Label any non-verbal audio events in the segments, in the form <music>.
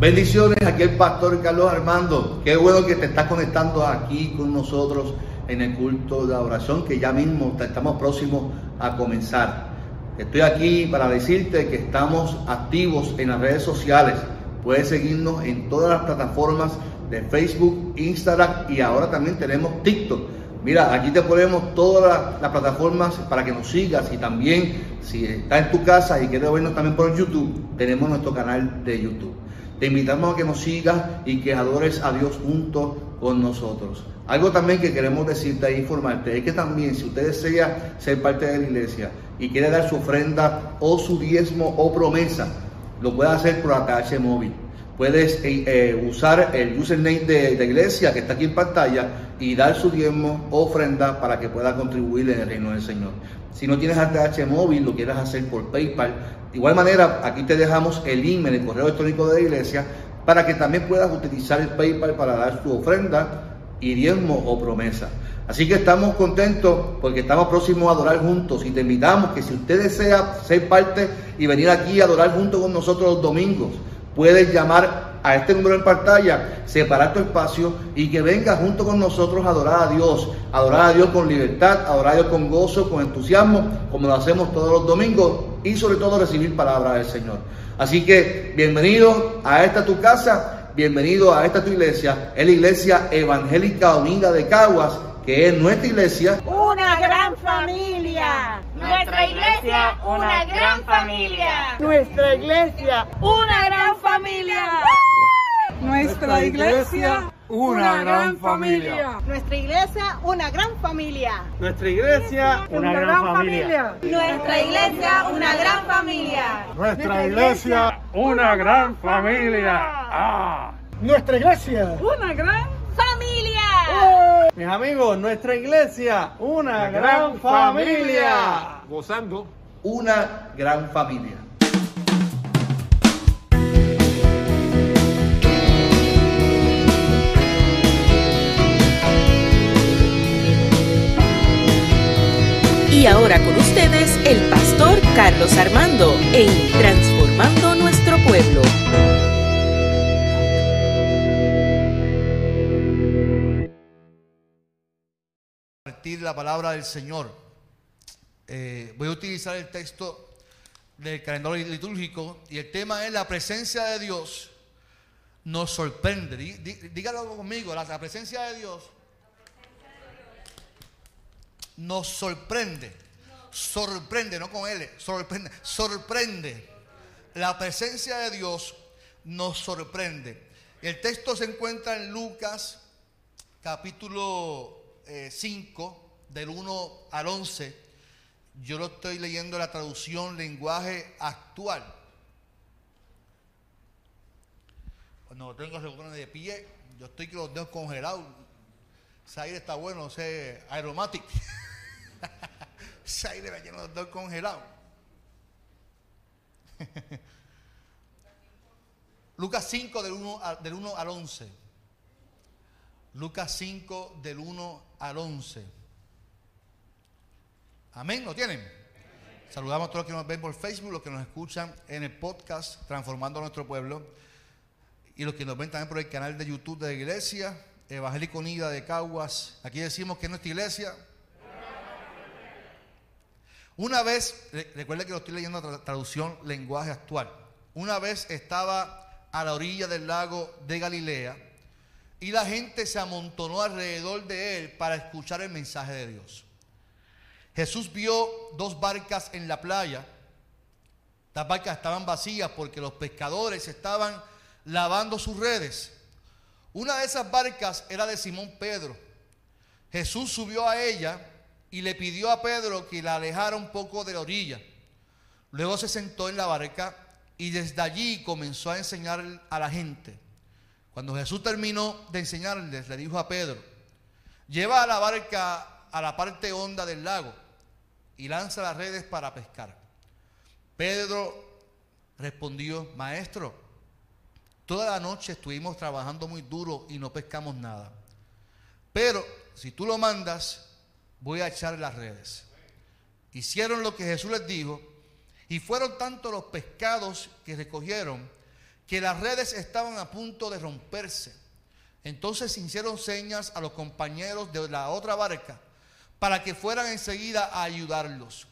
Bendiciones, aquí el pastor Carlos Armando. Qué bueno que te estás conectando aquí con nosotros en el culto de oración que ya mismo estamos próximos a comenzar. Estoy aquí para decirte que estamos activos en las redes sociales. Puedes seguirnos en todas las plataformas de Facebook, Instagram y ahora también tenemos TikTok. Mira, aquí te ponemos todas las, plataformas para que nos sigas y también si estás en tu casa y quieres vernos también por YouTube, tenemos nuestro canal de YouTube. Te invitamos a que nos sigas y que adores a Dios junto con nosotros. Algo también que queremos decirte e informarte es que también si usted desea ser parte de la iglesia y quiere dar su ofrenda o su diezmo o promesa, lo puede hacer por ATH móvil. Puedes eh, eh, usar el username de, la iglesia que está aquí en pantalla y dar su diezmo ofrenda para que pueda contribuir en el reino del Señor. Si no tienes ATH móvil, lo quieras hacer por PayPal, de igual manera, aquí te dejamos el email, el correo electrónico de la iglesia, para que también puedas utilizar el PayPal para dar tu ofrenda y diezmo o promesa. Así que estamos contentos porque estamos próximos a adorar juntos y te invitamos que si usted desea ser parte y venir aquí a adorar junto con nosotros los domingos, puedes llamar a este número en pantalla, separar tu espacio y que venga junto con nosotros a adorar a Dios, adorar a Dios con libertad, adorar a Dios con gozo, con entusiasmo, como lo hacemos todos los domingos y sobre todo recibir palabra del Señor. Así que bienvenido a esta tu casa, bienvenido a esta tu iglesia, es la iglesia evangélica unida de Caguas, que es nuestra iglesia. Una gran familia. Nuestra iglesia, una gran familia. Nuestra iglesia, una gran familia. Nuestra iglesia, una gran familia. Nuestra iglesia, una gran familia. Nuestra iglesia, una gran familia. Nuestra iglesia, una gran familia. Nuestra iglesia, una gran familia. Nuestra iglesia, una gran familia. Mis amigos, nuestra iglesia, una gran familia. Gozando. Una gran familia. Y ahora con ustedes el pastor Carlos Armando en Transformando Nuestro Pueblo. Partir la palabra del Señor. Eh, voy a utilizar el texto del calendario litúrgico y el tema es la presencia de Dios nos sorprende. Dígalo conmigo, la presencia de Dios nos sorprende. Sorprende, no con L, sorprende. Sorprende. La presencia de Dios nos sorprende. El texto se encuentra en Lucas capítulo 5, eh, del 1 al 11. Yo lo estoy leyendo la traducción lenguaje actual. Cuando tengo se de pie, yo estoy con los dedos congelados. Ese aire está bueno, ese aeromático. <laughs> Ese aire me lleno de dos congelado. <laughs> Lucas 5 del 1, del 1 al 11. Lucas 5 del 1 al 11. Amén, ¿lo tienen? Saludamos a todos los que nos ven por Facebook, los que nos escuchan en el podcast Transformando a nuestro pueblo y los que nos ven también por el canal de YouTube de la iglesia, Evangélico Unida de Caguas. Aquí decimos que es nuestra iglesia una vez, recuerde que lo estoy leyendo la traducción lenguaje actual. Una vez estaba a la orilla del lago de Galilea y la gente se amontonó alrededor de él para escuchar el mensaje de Dios. Jesús vio dos barcas en la playa. Las barcas estaban vacías porque los pescadores estaban lavando sus redes. Una de esas barcas era de Simón Pedro. Jesús subió a ella y le pidió a Pedro que la alejara un poco de la orilla. Luego se sentó en la barca y desde allí comenzó a enseñar a la gente. Cuando Jesús terminó de enseñarles, le dijo a Pedro, lleva a la barca a la parte honda del lago y lanza las redes para pescar. Pedro respondió, maestro, toda la noche estuvimos trabajando muy duro y no pescamos nada. Pero si tú lo mandas, voy a echar las redes. Hicieron lo que Jesús les dijo y fueron tantos los pescados que recogieron que las redes estaban a punto de romperse. Entonces hicieron señas a los compañeros de la otra barca para que fueran enseguida a ayudarlos.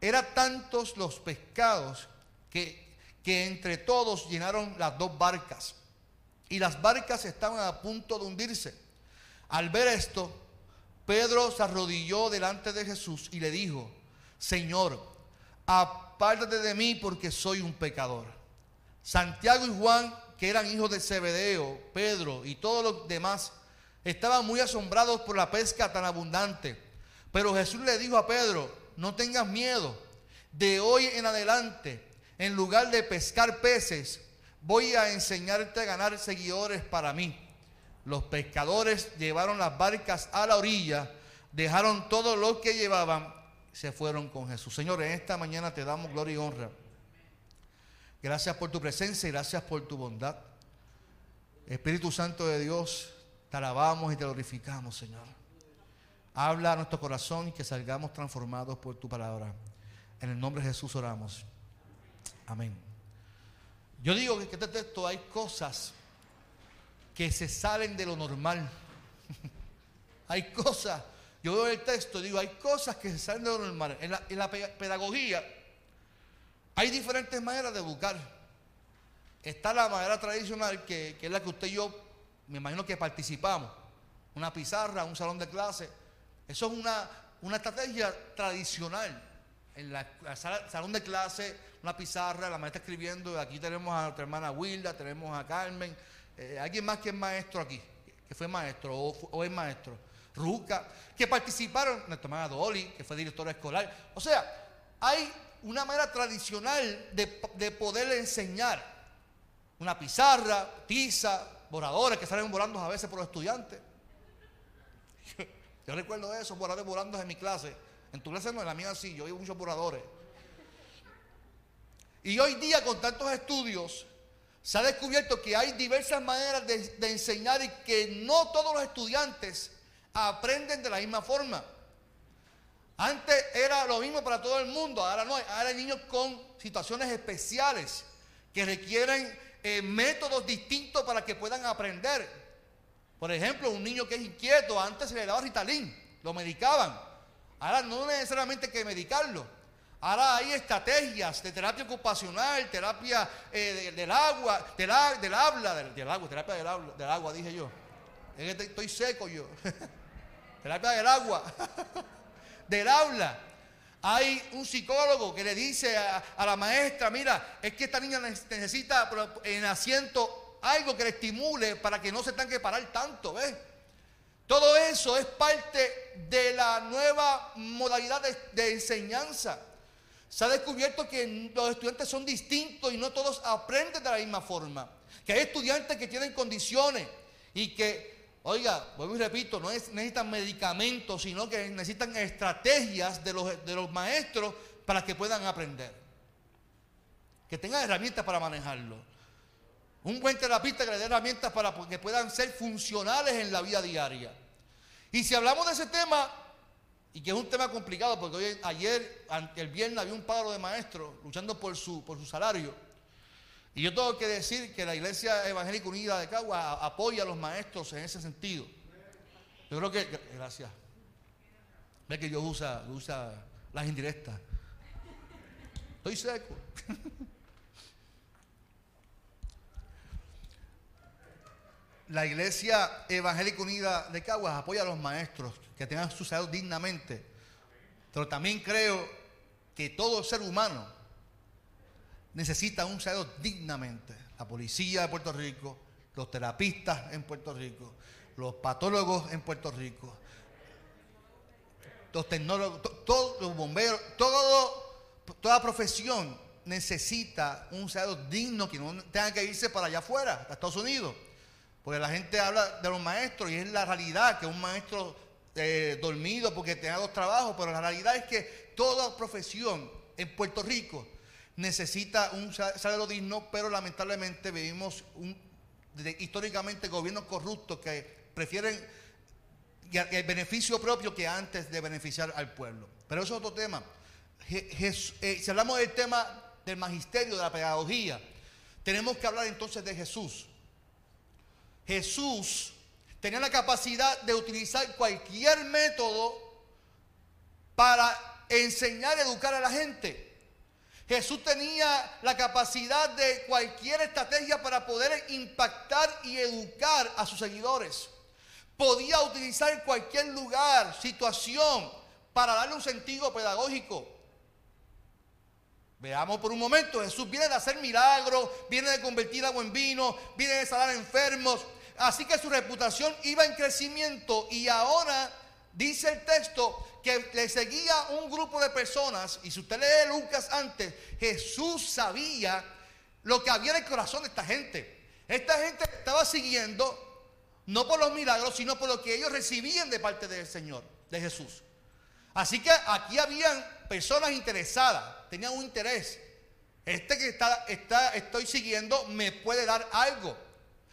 Eran tantos los pescados que, que entre todos llenaron las dos barcas y las barcas estaban a punto de hundirse. Al ver esto, Pedro se arrodilló delante de Jesús y le dijo, Señor, apártate de mí porque soy un pecador. Santiago y Juan, que eran hijos de Zebedeo, Pedro y todos los demás, estaban muy asombrados por la pesca tan abundante. Pero Jesús le dijo a Pedro, no tengas miedo, de hoy en adelante, en lugar de pescar peces, voy a enseñarte a ganar seguidores para mí. Los pescadores llevaron las barcas a la orilla, dejaron todo lo que llevaban, se fueron con Jesús. Señor, en esta mañana te damos gloria y honra. Gracias por tu presencia y gracias por tu bondad. Espíritu Santo de Dios, te alabamos y te glorificamos, Señor. Habla a nuestro corazón y que salgamos transformados por tu palabra. En el nombre de Jesús oramos. Amén. Yo digo que en este texto hay cosas que se salen de lo normal. <laughs> hay cosas, yo veo el texto digo, hay cosas que se salen de lo normal. En la, pedagogía hay diferentes maneras de educar. Está la manera tradicional, que, que, es la que usted y yo, me imagino que participamos. Una pizarra, un salón de clase. Eso es una, una estrategia tradicional en la, salón de clase, una pizarra, la maestra escribiendo, aquí tenemos a nuestra hermana Wilda, tenemos a Carmen, eh, alguien más que es maestro aquí, que fue maestro o, es maestro, Ruca, que participaron, nuestra hermana Dolly, que fue directora escolar. O sea, hay una manera tradicional de, de poder enseñar. Una pizarra, tiza, borradores que salen volando a veces por los estudiantes. Yo recuerdo eso, borradores volando en mi clase en tu clase no, en la mía sí, yo oigo muchos oradores. Y hoy día con tantos estudios se ha descubierto que hay diversas maneras de, enseñar y que no todos los estudiantes aprenden de la misma forma. Antes era lo mismo para todo el mundo, ahora no, ahora hay niños con situaciones especiales que requieren eh, métodos distintos para que puedan aprender. Por ejemplo, un niño que es inquieto, antes se le daba Ritalin, lo medicaban. Ahora no necesariamente hay que medicarlo. Ahora hay estrategias de terapia ocupacional, terapia eh, del agua, del, habla, del, agua, terapia del, del agua, dije yo. Estoy seco yo. <laughs> terapia del agua, <laughs> del habla. Hay un psicólogo que le dice a, la maestra, mira, es que esta niña necesita en asiento algo que le estimule para que no se tenga que parar tanto, ¿ves? Todo eso es parte de la nueva modalidad de, enseñanza. Se ha descubierto que los estudiantes son distintos y no todos aprenden de la misma forma. Que hay estudiantes que tienen condiciones y que, oiga, vuelvo y repito, no necesitan medicamentos, sino que necesitan estrategias de los, de los maestros para que puedan aprender. Que tengan herramientas para manejarlo. Un buen terapista que le dé herramientas para que puedan ser funcionales en la vida diaria. Y si hablamos de ese tema, y que es un tema complicado, porque hoy, ayer, el viernes, había un paro de maestros luchando por su, por su salario. Y yo tengo que decir que la Iglesia Evangélica Unida de Cagua apoya a los maestros en ese sentido. Yo creo que, gracias. Ve que yo usa, usa las indirectas. Estoy seco. <laughs> la Iglesia Evangélica Unida de Caguas apoya a los maestros que tengan su salud dignamente. Pero también creo que todo ser humano necesita un salud dignamente. La policía de Puerto Rico, los terapistas en Puerto Rico, los patólogos en Puerto Rico, los tecnólogos, todos los bomberos, toda profesión necesita un salud digno que no tenga que irse para allá afuera, a Estados Unidos. Porque la gente habla de los maestros y es la realidad que un maestro eh, dormido porque tenga dos trabajos, pero la realidad es que toda profesión en Puerto Rico necesita un salario digno, pero lamentablemente vivimos históricamente gobiernos corruptos que prefieren el beneficio propio que antes de beneficiar al pueblo. Pero eso es otro tema. Eh, si hablamos del tema del magisterio, de la pedagogía, tenemos que hablar entonces de Jesús. Jesús tenía la capacidad de utilizar cualquier método para enseñar, educar a la gente. Jesús tenía la capacidad de cualquier estrategia para poder impactar y educar a sus seguidores. Podía utilizar cualquier lugar, situación, para darle un sentido pedagógico. Veamos por un momento, Jesús viene de hacer milagros, viene de convertir agua en vino, viene de sanar enfermos. Así que su reputación iba en crecimiento y ahora dice el texto que le seguía un grupo de personas, y si usted lee Lucas antes, Jesús sabía lo que había en el corazón de esta gente. Esta gente estaba siguiendo no por los milagros, sino por lo que ellos recibían de parte del Señor, de Jesús. Así que aquí habían personas interesadas, tenían un interés. Este que está, está, estoy siguiendo me puede dar algo,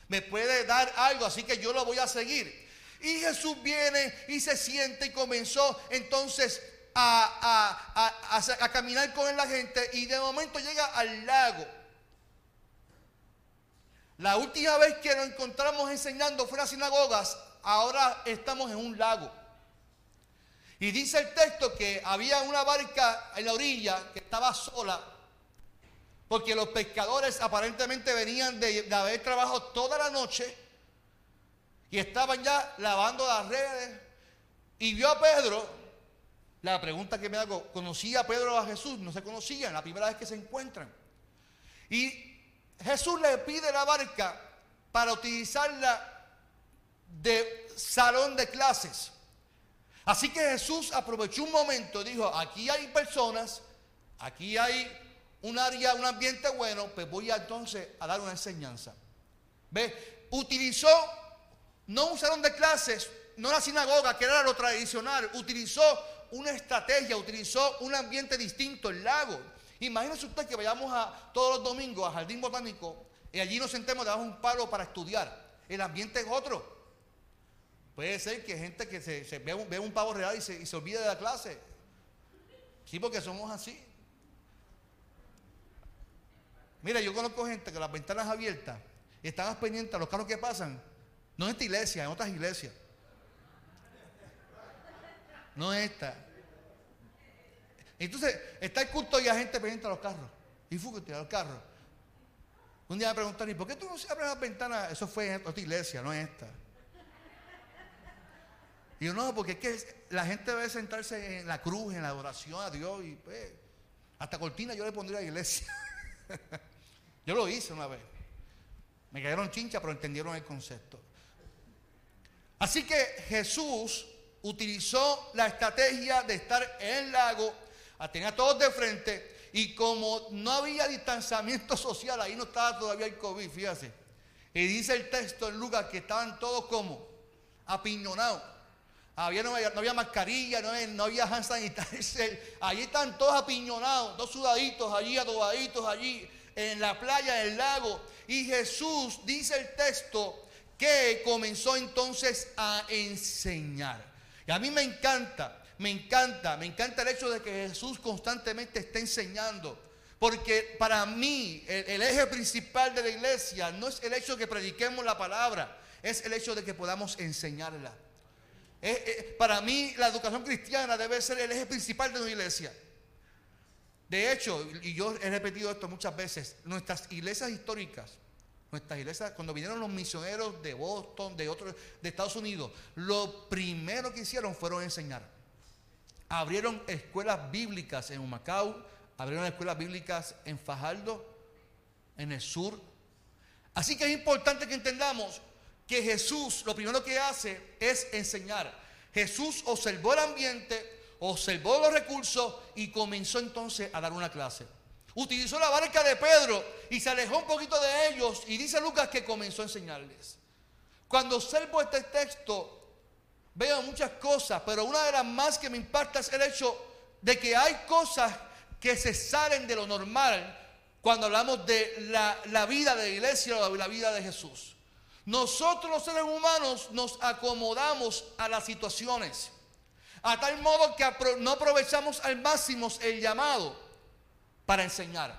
me puede dar algo, así que yo lo voy a seguir. Y Jesús viene y se siente y comenzó entonces a, caminar con la gente y de momento llega al lago. La última vez que nos encontramos enseñando fue en las sinagogas, ahora estamos en un lago. Y dice el texto que había una barca en la orilla que estaba sola, porque los pescadores aparentemente venían de, haber trabajado toda la noche y estaban ya lavando las redes. Y vio a Pedro. La pregunta que me hago, ¿conocía a Pedro a Jesús? No se conocían, la primera vez que se encuentran. Y Jesús le pide la barca para utilizarla de salón de clases. Así que Jesús aprovechó un momento y dijo, aquí hay personas, aquí hay un área, un ambiente bueno, pues voy a, entonces a dar una enseñanza. ¿Ve? Utilizó no un salón de clases, no la sinagoga, que era lo tradicional. Utilizó una estrategia, utilizó un ambiente distinto, el lago. Imagínese usted que vayamos a, todos los domingos al Jardín Botánico y allí nos sentemos debajo de un palo para estudiar. El ambiente es otro. Puede ser que gente que se, ve, un, pavo real y se, y se olvide de la clase. Sí, porque somos así. Mira, yo conozco gente que las ventanas abiertas y están pendientes a los carros que pasan no en esta iglesia, en otras iglesias. No esta. Entonces, está el culto y la gente pendiente a los carros. Y fúgate a los carros. Un día me preguntaron, ¿y por qué tú no se abres las ventanas? Eso fue en otra iglesia, no en esta. Y yo, no, porque es que la gente debe sentarse en la cruz, en la adoración a Dios. Y pues, hasta cortina yo le pondría a la iglesia. <laughs> yo lo hice una vez. Me cayeron chincha, pero entendieron el concepto. Así que Jesús utilizó la estrategia de estar en el lago, a tener a todos de frente, y como no había distanciamiento <laughs> social, ahí no estaba todavía el COVID, fíjate. Y dice el texto en Lucas que estaban todos como apiñonados. No, había, mascarilla, no había, no había hand sanitizer. <laughs> Allí están todos apiñonados, dos sudaditos allí, adobaditos allí, en la playa, en el lago. Y Jesús, dice el texto, que comenzó entonces a enseñar. Y a mí me encanta, me encanta, me encanta el hecho de que Jesús constantemente esté enseñando. Porque para mí el, eje principal de la iglesia no es el hecho de que prediquemos la palabra, es el hecho de que podamos enseñarla. para mí la educación cristiana debe ser el eje principal de una iglesia. De hecho, y yo he repetido esto muchas veces, nuestras iglesias históricas nuestras iglesias, cuando vinieron los misioneros de Boston, de otros, de Estados Unidos, lo primero que hicieron fueron enseñar. Abrieron escuelas bíblicas en Humacao, abrieron escuelas bíblicas en Fajardo, en el sur. Así que es importante que entendamos que Jesús lo primero que hace es enseñar. Jesús observó el ambiente, observó los recursos y comenzó entonces a dar una clase utilizó la barca de Pedro y se alejó un poquito de ellos y dice Lucas que comenzó a enseñarles. Cuando observo este texto, veo muchas cosas, pero una de las más que me impacta es el hecho de que hay cosas que se salen de lo normal cuando hablamos de la, vida de la iglesia o la vida de Jesús. Nosotros los seres humanos nos acomodamos a las situaciones, a tal modo que no aprovechamos al máximo el llamado para enseñar.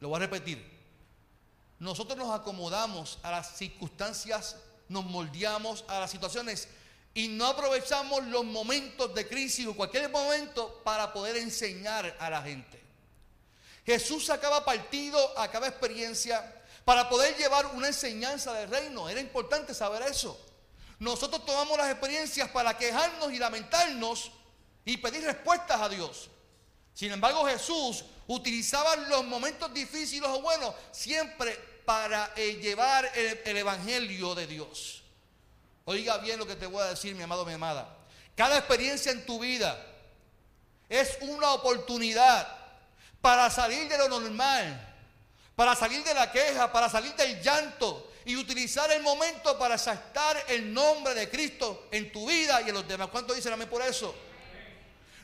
Lo voy a repetir. nosotros nos acomodamos a las circunstancias, nos moldeamos a las situaciones y no aprovechamos los momentos de crisis o cualquier momento para poder enseñar a la gente. Jesús sacaba partido a cada experiencia para poder llevar una enseñanza del reino. Era importante saber eso. Nosotros tomamos las experiencias para quejarnos y lamentarnos y pedir respuestas a Dios. Sin embargo, Jesús utilizaba los momentos difíciles o buenos siempre para eh, llevar el, evangelio de Dios. Oiga bien lo que te voy a decir, mi amado, mi amada. Cada experiencia en tu vida es una oportunidad para salir de lo normal, para salir de la queja, para salir del llanto y utilizar el momento para exaltar el nombre de Cristo en tu vida y en los demás. ¿Cuánto dicen amén por eso?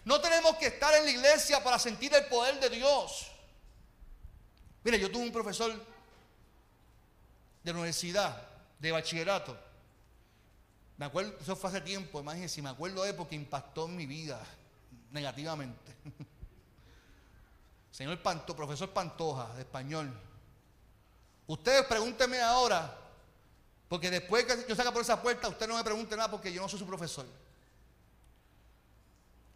No tenemos que estar en la iglesia para sentir el poder de Dios. Mire, yo tuve un profesor de universidad, de bachillerato. Me acuerdo, eso fue hace tiempo, imagínense, me acuerdo de porque impactó en mi vida negativamente. <laughs> Señor Panto, profesor Pantoja, de español. Ustedes pregúntenme ahora, porque después que yo salga por esa puerta, usted no me pregunte nada porque yo no soy su profesor.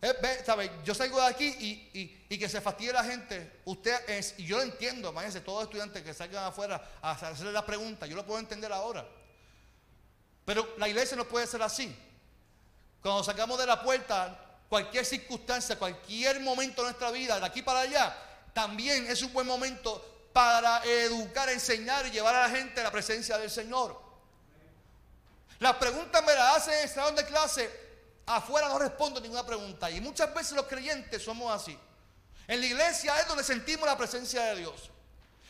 Eh, yo salgo de aquí y, que se fastidie la gente. Usted es, y yo lo entiendo, imagínense, todos los estudiantes que salgan afuera a hacerle la pregunta, yo lo puedo entender ahora. Pero la iglesia no puede ser así. Cuando sacamos de la puerta cualquier circunstancia, cualquier momento de nuestra vida, de aquí para allá, también es un buen momento para educar, enseñar y llevar a la gente a la presencia del Señor. Las preguntas me las hacen en el salón de clase Afuera no respondo ninguna pregunta. Y muchas veces los creyentes somos así. En la iglesia es donde sentimos la presencia de Dios.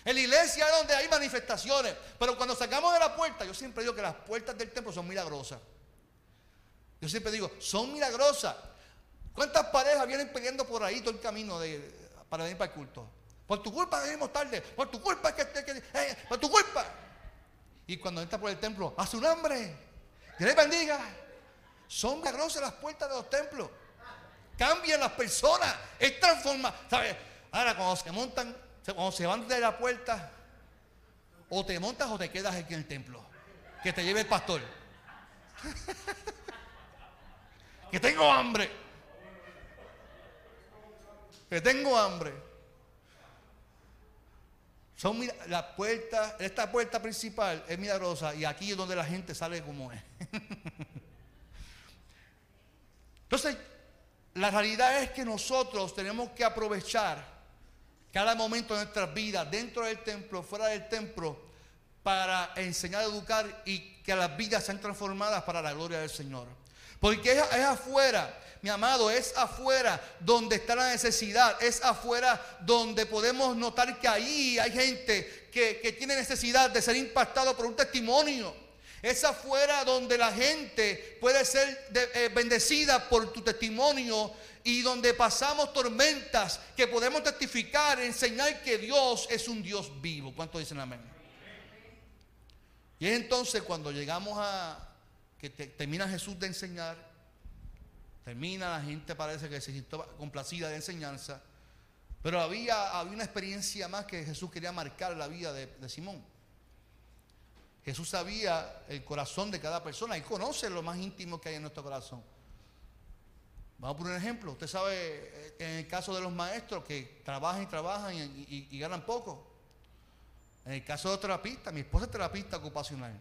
En la iglesia es donde hay manifestaciones. Pero cuando sacamos de la puerta, yo siempre digo que las puertas del templo son milagrosas. Yo siempre digo, son milagrosas. ¿Cuántas parejas vienen peleando por ahí todo el camino para venir para el culto? Por tu culpa venimos tarde. Por tu culpa es que, eh, por tu culpa. Y cuando entra por el templo, hace un hambre. Dios le bendiga. Son milagrosas las puertas de los templos. Cambian las personas. Es transforma. ¿Sabes? Ahora, cuando se montan, cuando se van de la puerta, o te montas o te quedas aquí en el templo. Que te lleve el pastor. <laughs> que tengo hambre. Que tengo hambre. Son esta puerta principal es milagrosa y aquí es donde la gente sale como es. <laughs> Entonces, la realidad es que nosotros tenemos que aprovechar cada momento de nuestras vidas, dentro del templo, fuera del templo, para enseñar, educar y que las vidas sean transformadas para la gloria del Señor. Porque es, afuera, mi amado, es afuera donde está la necesidad, es afuera donde podemos notar que ahí hay gente que, que tiene necesidad de ser impactado por un testimonio. Es afuera donde la gente puede ser eh, bendecida por tu testimonio y donde pasamos tormentas que podemos testificar, enseñar que Dios es un Dios vivo. ¿Cuántos dicen amén? Y es entonces cuando llegamos a que termina Jesús de enseñar, termina, la gente parece que se sintió complacida de enseñanza, pero había, había una experiencia más que Jesús quería marcar la vida de Simón. Jesús sabía el corazón de cada persona y conoce lo más íntimo que hay en nuestro corazón. Vamos por un ejemplo. Usted sabe, eh, en el caso de los maestros que trabajan y trabajan y, ganan poco. En el caso de terapista, mi esposa es terapista ocupacional.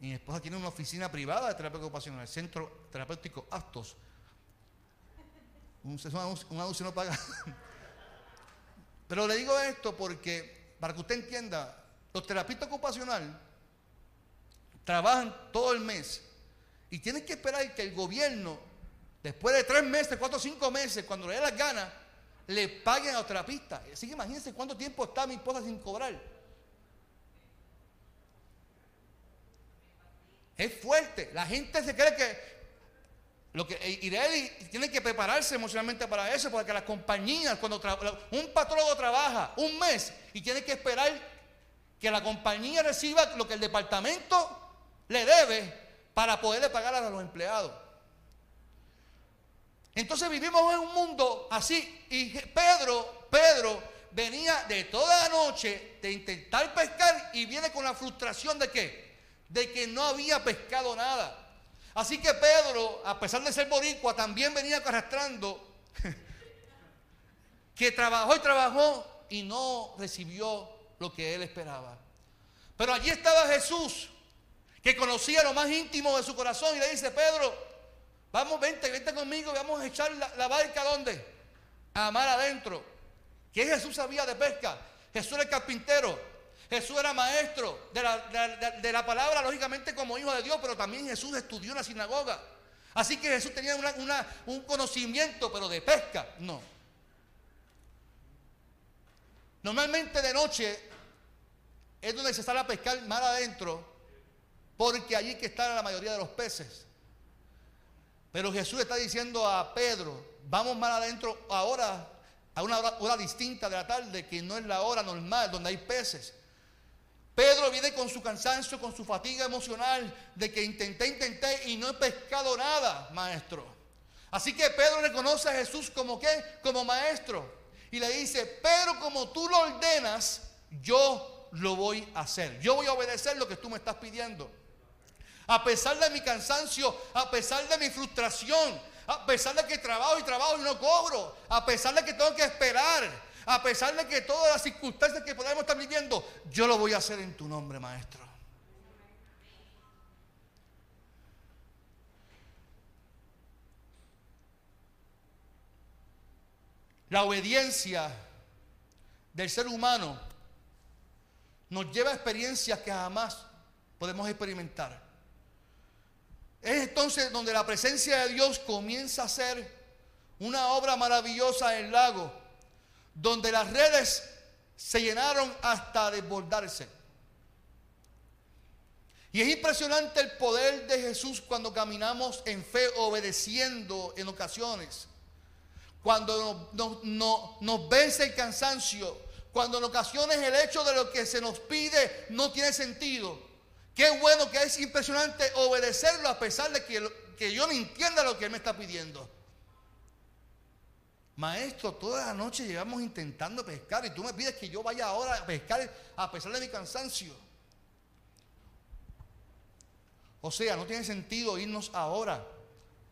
Mi esposa tiene una oficina privada de terapia ocupacional, Centro Terapéutico Actos. Un, un anuncio no paga. <laughs> Pero le digo esto porque, para que usted entienda, los terapistas ocupacionales trabajan todo el mes y tienen que esperar que el gobierno, después de tres meses, cuatro o cinco meses, cuando le dé las ganas, le paguen a otra terapista. Así que imagínense cuánto tiempo está mi esposa sin cobrar. Es fuerte. La gente se cree que lo que y tiene que prepararse emocionalmente para eso, porque las compañías, cuando un patrólogo trabaja un mes y tiene que esperar que la compañía reciba lo que el departamento le debe para poderle pagar a los empleados. Entonces vivimos en un mundo así y Pedro, Pedro venía de toda la noche de intentar pescar y viene con la frustración de qué? De que no había pescado nada. Así que Pedro, a pesar de ser boricua, también venía arrastrando <laughs> que trabajó y trabajó y no recibió lo que él esperaba. Pero allí estaba Jesús, que conocía lo más íntimo de su corazón y le dice, Pedro, vamos, vente, vente conmigo, vamos a echar la, barca a dónde? A mar adentro. ¿Qué Jesús sabía de pesca? Jesús era carpintero. Jesús era maestro de la, de, la, palabra, lógicamente como hijo de Dios, pero también Jesús estudió en la sinagoga. Así que Jesús tenía un conocimiento, pero de pesca, no. Normalmente de noche es donde se sale a pescar mar adentro, porque allí que están la mayoría de los peces. Pero Jesús está diciendo a Pedro, vamos mar adentro ahora a una hora, distinta de la tarde, que no es la hora normal, donde hay peces. Pedro viene con su cansancio, con su fatiga emocional, de que intenté, intenté y no he pescado nada, maestro. Así que Pedro reconoce a Jesús como qué? Como maestro. Y le dice, pero como tú lo ordenas, yo lo voy a hacer. Yo voy a obedecer lo que tú me estás pidiendo. A pesar de mi cansancio, a pesar de mi frustración, a pesar de que trabajo y trabajo y no cobro, a pesar de que tengo que esperar, a pesar de que todas las circunstancias que podemos estar viviendo, yo lo voy a hacer en tu nombre, maestro. La obediencia del ser humano nos lleva a experiencias que jamás podemos experimentar. Es entonces donde la presencia de Dios comienza a ser una obra maravillosa en el lago, donde las redes se llenaron hasta desbordarse. Y es impresionante el poder de Jesús cuando caminamos en fe, obedeciendo en ocasiones. Cuando nos, vence el cansancio, cuando en ocasiones el hecho de lo que se nos pide no tiene sentido. Qué bueno que es impresionante obedecerlo a pesar de que, que yo no entienda lo que Él me está pidiendo. Maestro, toda la noche llevamos intentando pescar y tú me pides que yo vaya ahora a pescar a pesar de mi cansancio. O sea, no tiene sentido irnos ahora,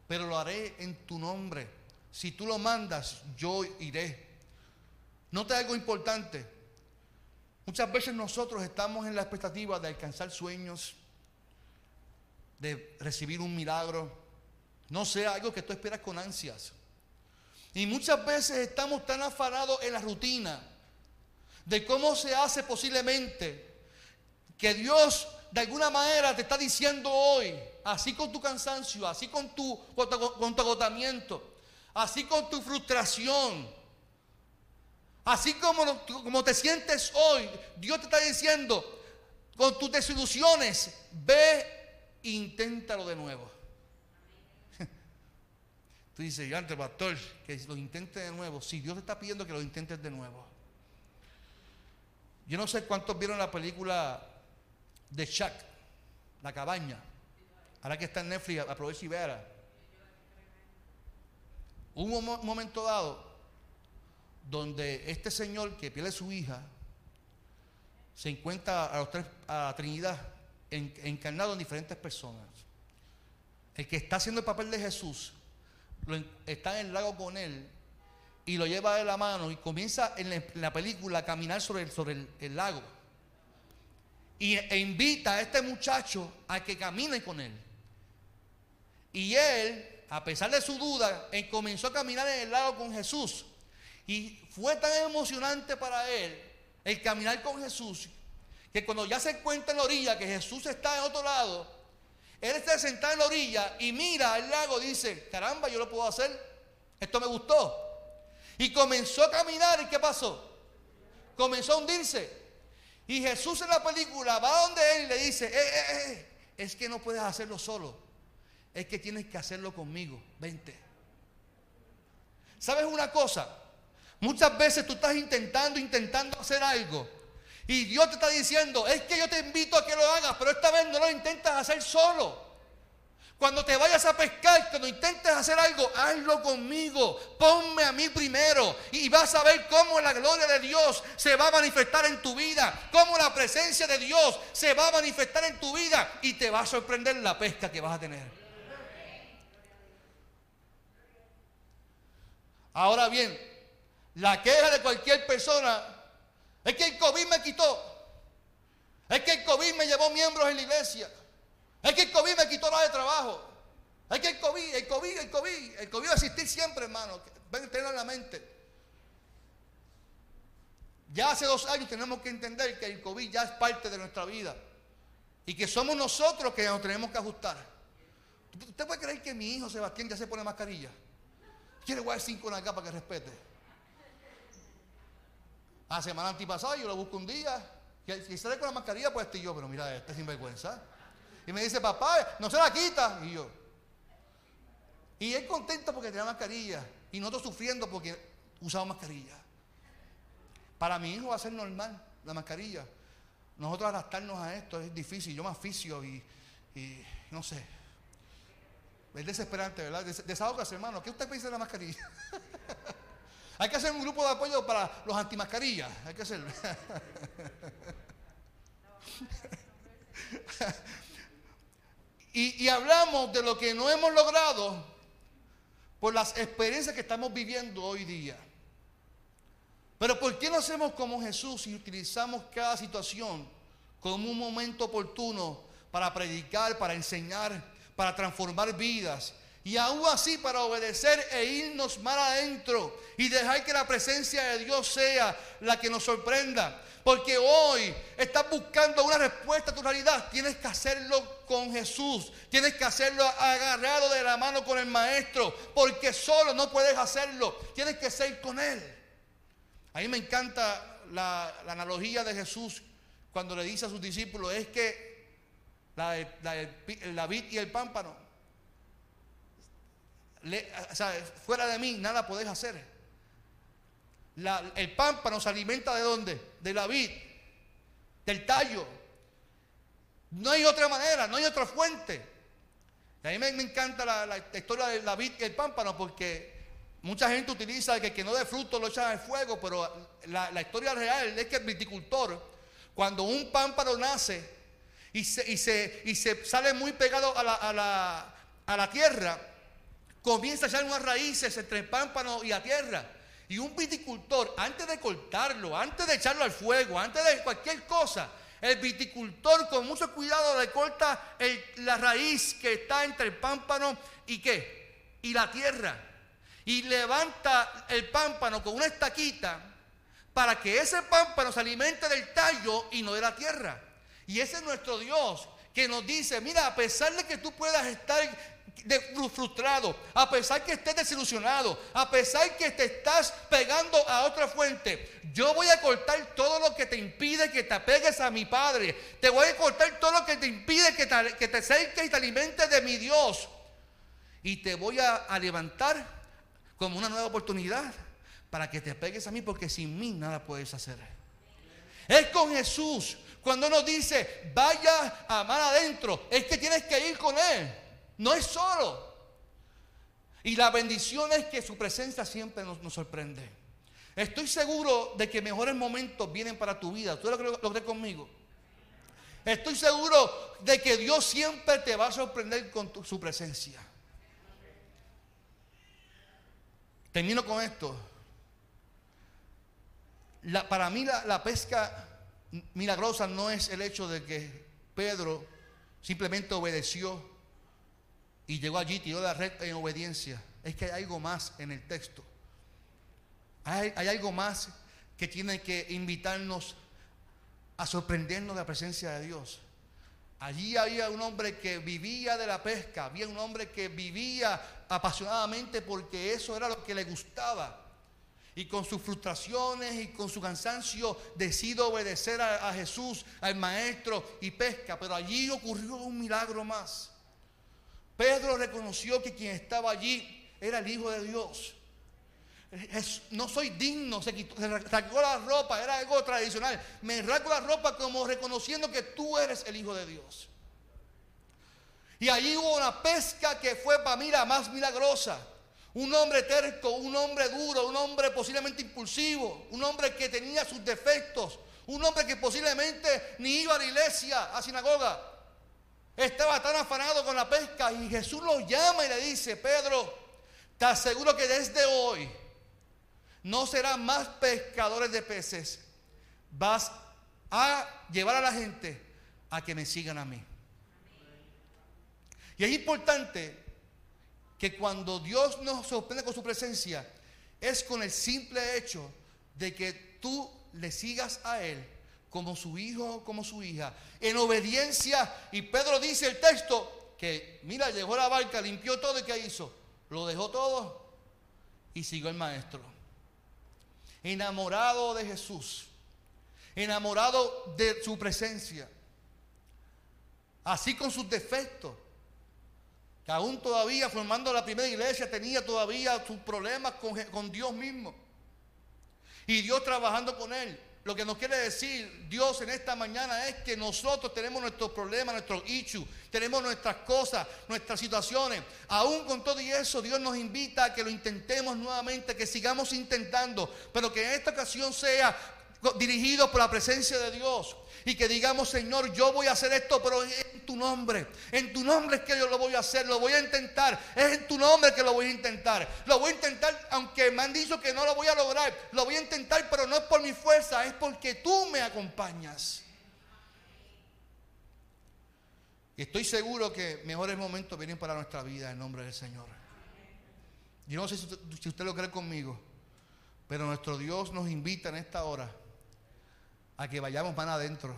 pero lo haré en tu nombre. Si tú lo mandas, yo iré. Nota algo importante. Muchas veces nosotros estamos en la expectativa de alcanzar sueños, de recibir un milagro, no sé, algo que tú esperas con ansias. Y muchas veces estamos tan afanados en la rutina de cómo se hace posiblemente que Dios de alguna manera te está diciendo hoy, así con tu cansancio, así con tu, con tu agotamiento, así con tu frustración, Así como, como te sientes hoy, Dios te está diciendo, con tus desilusiones, ve e inténtalo de nuevo. Tú dices, yo antes, pastor, que lo intente de nuevo. Si Dios te está pidiendo que lo intentes de nuevo. Yo no sé cuántos vieron la película de Chuck, La Cabaña. Ahora que está en Netflix, aprovecha y vea. Hubo un momento dado donde este señor que pierde su hija se encuentra a, los tres, a la Trinidad encarnado en diferentes personas. El que está haciendo el papel de Jesús está en el lago con él y lo lleva de la mano y comienza en la, película a caminar sobre, el, sobre el, lago. Y, e invita a este muchacho a que camine con él. Y él, a pesar de su duda, comenzó a caminar en el lago con Jesús. Y fue tan emocionante para él el caminar con Jesús que cuando ya se encuentra en la orilla, que Jesús está en otro lado, él está sentado en la orilla y mira al lago dice, caramba, yo lo puedo hacer, esto me gustó. Y comenzó a caminar y ¿qué pasó? Comenzó a hundirse. Y Jesús en la película va donde él y le dice, eh, eh, eh, es que no puedes hacerlo solo, es que tienes que hacerlo conmigo, vente. ¿Sabes una cosa? Muchas veces tú estás intentando, intentando hacer algo. Y Dios te está diciendo, es que yo te invito a que lo hagas, pero esta vez no lo intentas hacer solo. Cuando te vayas a pescar, cuando intentes hacer algo, hazlo conmigo. Ponme a mí primero. Y vas a ver cómo la gloria de Dios se va a manifestar en tu vida. Cómo la presencia de Dios se va a manifestar en tu vida. Y te va a sorprender la pesca que vas a tener. Ahora bien, la queja de cualquier persona es que el COVID me quitó. Es que el COVID me llevó miembros en la iglesia. Es que el COVID me quitó la de trabajo. Es que el COVID, el COVID, el COVID, el COVID va a existir siempre, hermano. Ven, tenerlo en la mente. Ya hace dos años tenemos que entender que el COVID ya es parte de nuestra vida. Y que somos nosotros que nos tenemos que ajustar. ¿Usted puede creer que mi hijo Sebastián ya se pone mascarilla? Quiere guardar cinco en acá para que respete. La semana antipasada yo lo busco un día. Y sale con la mascarilla, pues estoy yo, pero mira, este sinvergüenza. Y me dice, papá, no se la quita. Y yo. Y él contento porque tenía mascarilla. Y nosotros sufriendo porque usaba mascarilla. Para mi hijo va a ser normal la mascarilla. Nosotros adaptarnos a esto es difícil. Yo me aficio y, y no sé. Es desesperante, ¿verdad? Des hermano. ¿Qué usted piensa de la mascarilla? <laughs> Hay que hacer un grupo de apoyo para los antimascarillas. Hay que hacerlo. Y, hablamos de lo que no hemos logrado por las experiencias que estamos viviendo hoy día. Pero ¿por qué no hacemos como Jesús y utilizamos cada situación como un momento oportuno para predicar, para enseñar, para transformar vidas y aún así para obedecer e irnos más adentro y dejar que la presencia de Dios sea la que nos sorprenda. Porque hoy estás buscando una respuesta a tu realidad. Tienes que hacerlo con Jesús. Tienes que hacerlo agarrado de la mano con el Maestro. Porque solo no puedes hacerlo. Tienes que ser con Él. A mí me encanta la, analogía de Jesús cuando le dice a sus discípulos. Es que la, la vid y el pámpano fuera de mí nada podés hacer. el pámpano se alimenta de dónde? De la vid, del tallo. No hay otra manera, no hay otra fuente. a mí me, encanta la, historia de la vid y el pámpano porque mucha gente utiliza que el que no dé fruto lo echan al fuego, pero la, historia real es que el viticultor, cuando un pámpano nace y se, y se, y se sale muy pegado a la, a la, a la tierra, comienza a echar unas raíces entre el pámpano y la tierra. Y un viticultor, antes de cortarlo, antes de echarlo al fuego, antes de cualquier cosa, el viticultor con mucho cuidado le corta la raíz que está entre el pámpano y qué? Y la tierra. Y levanta el pámpano con una estaquita para que ese pámpano se alimente del tallo y no de la tierra. Y ese es nuestro Dios que nos dice, mira, a pesar de que tú puedas estar frustrado, a pesar que estés desilusionado, a pesar que te estás pegando a otra fuente, yo voy a cortar todo lo que te impide que te apegues a mi Padre. Te voy a cortar todo lo que te impide que te, que te acerques y te alimentes de mi Dios. Y te voy a, levantar como una nueva oportunidad para que te pegues a mí, porque sin mí nada puedes hacer. Es con Jesús. Cuando nos dice, vaya a amar adentro, es que tienes que ir con Él. No es solo. Y la bendición es que su presencia siempre nos, sorprende. Estoy seguro de que mejores momentos vienen para tu vida. ¿Tú lo, crees conmigo? Estoy seguro de que Dios siempre te va a sorprender con su presencia. Termino con esto. para mí la pesca milagrosa no es el hecho de que Pedro simplemente obedeció y llegó allí, tiró la red en obediencia. Es que hay algo más en el texto. Hay, algo más que tiene que invitarnos a sorprendernos de la presencia de Dios. Allí había un hombre que vivía de la pesca, había un hombre que vivía apasionadamente porque eso era lo que le gustaba. Y con sus frustraciones y con su cansancio decide obedecer a Jesús, al maestro y pesca. Pero allí ocurrió un milagro más. Pedro reconoció que quien estaba allí era el Hijo de Dios. no soy digno, se, quitó, rasgó la ropa, era algo tradicional. Me rasgo la ropa como reconociendo que tú eres el Hijo de Dios. Y allí hubo una pesca que fue para mí la más milagrosa. Un hombre terco, un hombre duro, un hombre posiblemente impulsivo, un hombre que tenía sus defectos, un hombre que posiblemente ni iba a la iglesia, a sinagoga. Estaba tan afanado con la pesca y Jesús lo llama y le dice, Pedro, te aseguro que desde hoy no serán más pescadores de peces. Vas a llevar a la gente a que me sigan a mí. Y es importante que cuando Dios nos sorprende con su presencia, es con el simple hecho de que tú le sigas a Él como su hijo, como su hija, en obediencia. Y Pedro dice el texto que, mira, llegó la barca, limpió todo y ¿qué hizo? Lo dejó todo y siguió el maestro. Enamorado de Jesús, enamorado de su presencia, así con sus defectos, que aún todavía formando la primera iglesia tenía todavía sus problemas con, Dios mismo. Y Dios trabajando con él. Lo que nos quiere decir Dios en esta mañana es que nosotros tenemos nuestros problemas, nuestros issues, tenemos nuestras cosas, nuestras situaciones. Aún con todo y eso, Dios nos invita a que lo intentemos nuevamente, que sigamos intentando, pero que en esta ocasión sea dirigido por la presencia de Dios y que digamos, Señor, yo voy a hacer esto, pero en tu nombre. En tu nombre es que yo lo voy a hacer, lo voy a intentar. Es en tu nombre que lo voy a intentar. Lo voy a intentar, aunque me han dicho que no lo voy a lograr. Lo voy a intentar, pero no es por mi fuerza, es porque tú me acompañas. Y estoy seguro que mejores momentos vienen para nuestra vida en nombre del Señor. Yo no sé si usted, si usted lo cree conmigo, pero nuestro Dios nos invita en esta hora a que vayamos más adentro.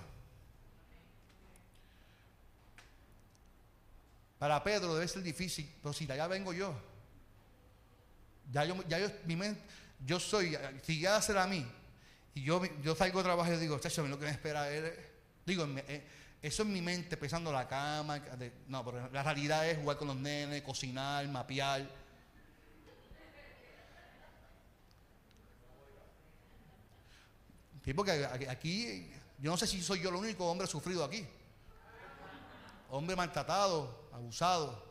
Para Pedro debe ser difícil, pero si allá vengo yo, ya yo, ya yo, mi mente, yo soy, si ya será a mí, y yo, yo salgo de trabajo y digo, chacho, lo que me espera es, digo, eh, eso en mi mente, pensando la cama, no, pero la realidad es jugar con los nenes, cocinar, mapear. Porque aquí, yo no sé si soy yo el único hombre sufrido aquí. Hombre maltratado, abusado,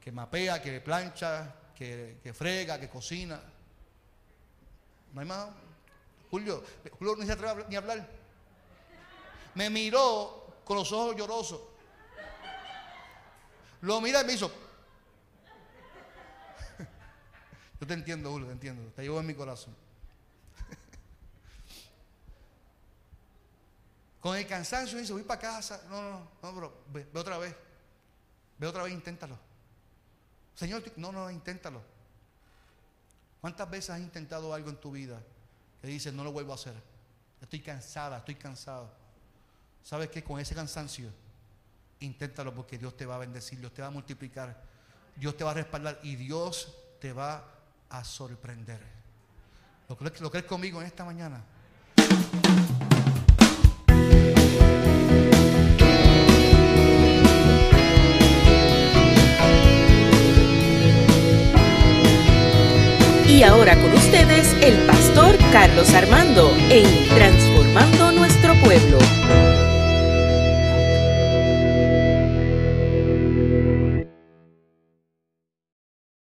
que mapea, que plancha, que, frega, que cocina. No hay más. Julio, Julio no se atreve ni a hablar. Me miró con los ojos llorosos. Lo mira y me hizo. <laughs> Yo te entiendo, Julio, te entiendo. Te llevo en mi corazón. Con el cansancio dice, voy para casa. No, no, no, bro, ve, otra vez. Ve otra vez, inténtalo. Señor, no, no, inténtalo. ¿Cuántas veces has intentado algo en tu vida que dices, no lo vuelvo a hacer? Estoy cansada, estoy cansado. ¿Sabes qué? Con ese cansancio, inténtalo porque Dios te va a bendecir, Dios te va a multiplicar, Dios te va a respaldar y Dios te va a sorprender. ¿Lo crees, lo crees conmigo en esta mañana? Y ahora con ustedes el pastor Carlos Armando en Transformando Nuestro Pueblo.